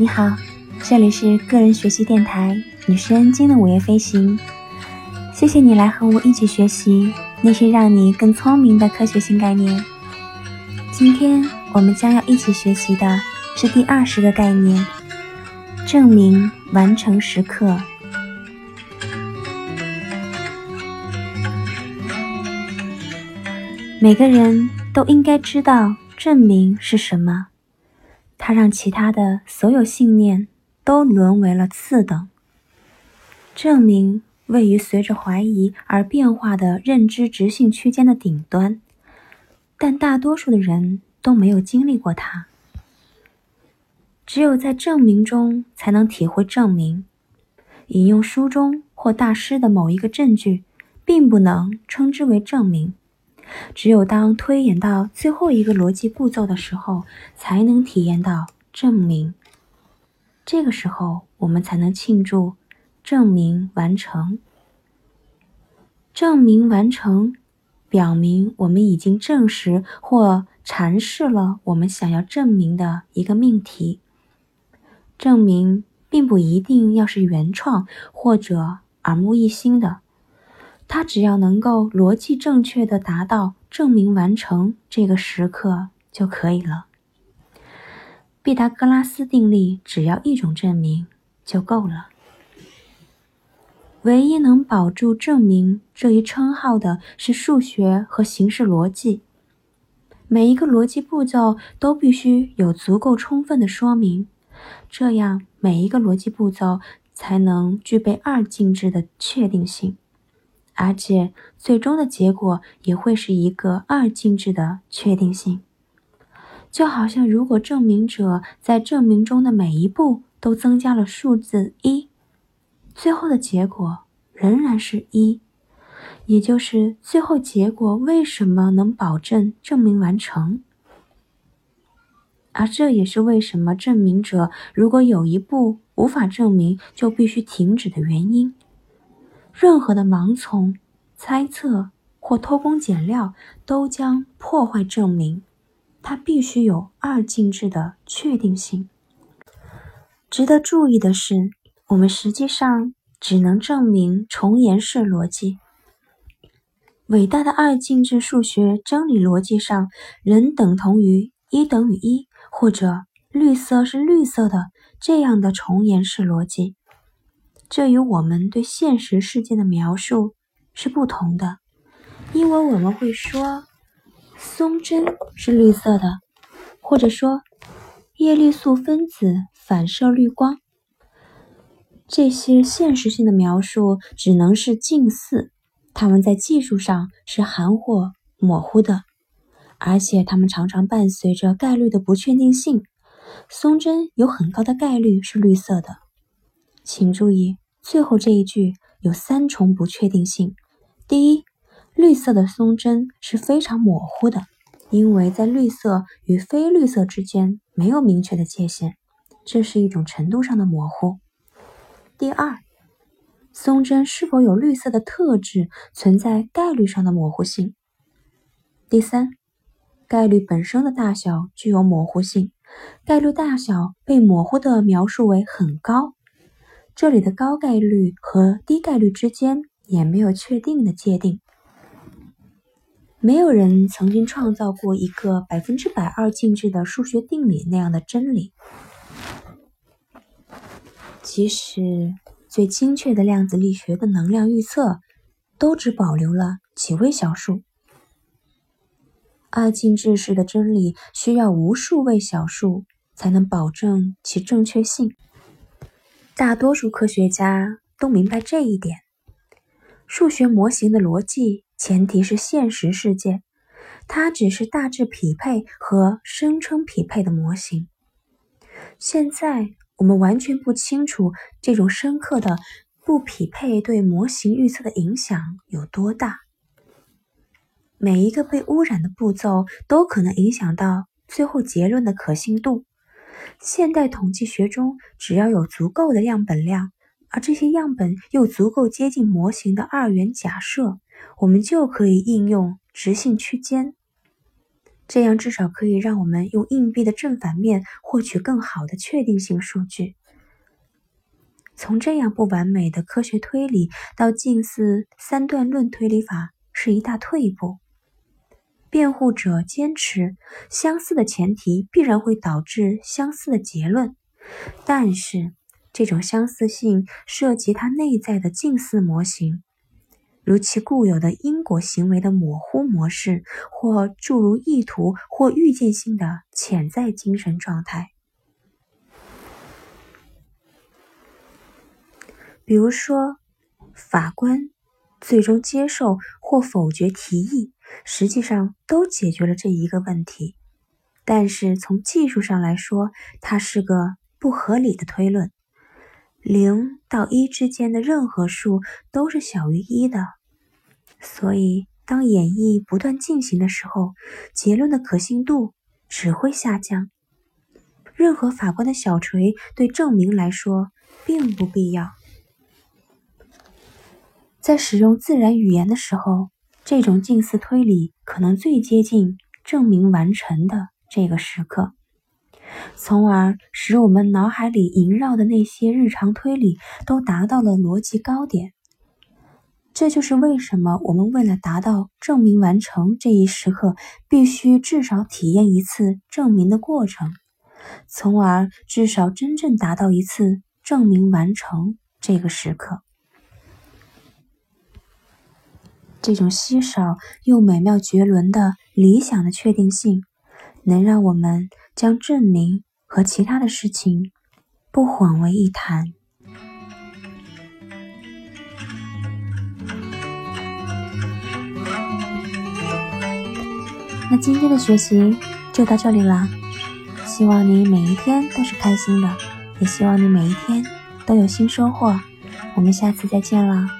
你好，这里是个人学习电台女生金的午夜飞行。谢谢你来和我一起学习那些让你更聪明的科学新概念。今天我们将要一起学习的是第二十个概念——证明完成时刻。每个人都应该知道证明是什么。它让其他的所有信念都沦为了次等。证明位于随着怀疑而变化的认知直性区间的顶端，但大多数的人都没有经历过它。只有在证明中才能体会证明。引用书中或大师的某一个证据，并不能称之为证明。只有当推演到最后一个逻辑步骤的时候，才能体验到证明。这个时候，我们才能庆祝证明完成。证明完成，表明我们已经证实或阐释了我们想要证明的一个命题。证明并不一定要是原创或者耳目一新的。他只要能够逻辑正确的达到证明完成这个时刻就可以了。毕达哥拉斯定律只要一种证明就够了。唯一能保住证明这一称号的是数学和形式逻辑。每一个逻辑步骤都必须有足够充分的说明，这样每一个逻辑步骤才能具备二进制的确定性。而且，最终的结果也会是一个二进制的确定性。就好像，如果证明者在证明中的每一步都增加了数字一，最后的结果仍然是一。也就是最后结果为什么能保证证明完成？而这也是为什么证明者如果有一步无法证明，就必须停止的原因。任何的盲从、猜测或偷工减料都将破坏证明。它必须有二进制的确定性。值得注意的是，我们实际上只能证明重言式逻辑。伟大的二进制数学真理逻辑上，人等同于一等于一，或者绿色是绿色的这样的重言式逻辑。这与我们对现实世界的描述是不同的，因为我们会说松针是绿色的，或者说叶绿素分子反射绿光。这些现实性的描述只能是近似，它们在技术上是含糊模糊的，而且它们常常伴随着概率的不确定性。松针有很高的概率是绿色的，请注意。最后这一句有三重不确定性：第一，绿色的松针是非常模糊的，因为在绿色与非绿色之间没有明确的界限，这是一种程度上的模糊；第二，松针是否有绿色的特质存在概率上的模糊性；第三，概率本身的大小具有模糊性，概率大小被模糊的描述为很高。这里的高概率和低概率之间也没有确定的界定。没有人曾经创造过一个百分之百二进制的数学定理那样的真理。即使最精确的量子力学的能量预测，都只保留了几位小数。二进制式的真理需要无数位小数才能保证其正确性。大多数科学家都明白这一点。数学模型的逻辑前提是现实世界，它只是大致匹配和声称匹配的模型。现在我们完全不清楚这种深刻的不匹配对模型预测的影响有多大。每一个被污染的步骤都可能影响到最后结论的可信度。现代统计学中，只要有足够的样本量，而这些样本又足够接近模型的二元假设，我们就可以应用直性区间。这样至少可以让我们用硬币的正反面获取更好的确定性数据。从这样不完美的科学推理到近似三段论推理法是一大退步。辩护者坚持相似的前提必然会导致相似的结论，但是这种相似性涉及它内在的近似模型，如其固有的因果行为的模糊模式，或诸如意图或预见性的潜在精神状态。比如说，法官最终接受或否决提议，实际上都解决了这一个问题。但是从技术上来说，它是个不合理的推论。零到一之间的任何数都是小于一的，所以当演绎不断进行的时候，结论的可信度只会下降。任何法官的小锤对证明来说并不必要。在使用自然语言的时候，这种近似推理可能最接近证明完成的这个时刻，从而使我们脑海里萦绕的那些日常推理都达到了逻辑高点。这就是为什么我们为了达到证明完成这一时刻，必须至少体验一次证明的过程，从而至少真正达到一次证明完成这个时刻。这种稀少又美妙绝伦的理想的确定性，能让我们将证明和其他的事情不混为一谈。那今天的学习就到这里了，希望你每一天都是开心的，也希望你每一天都有新收获。我们下次再见了。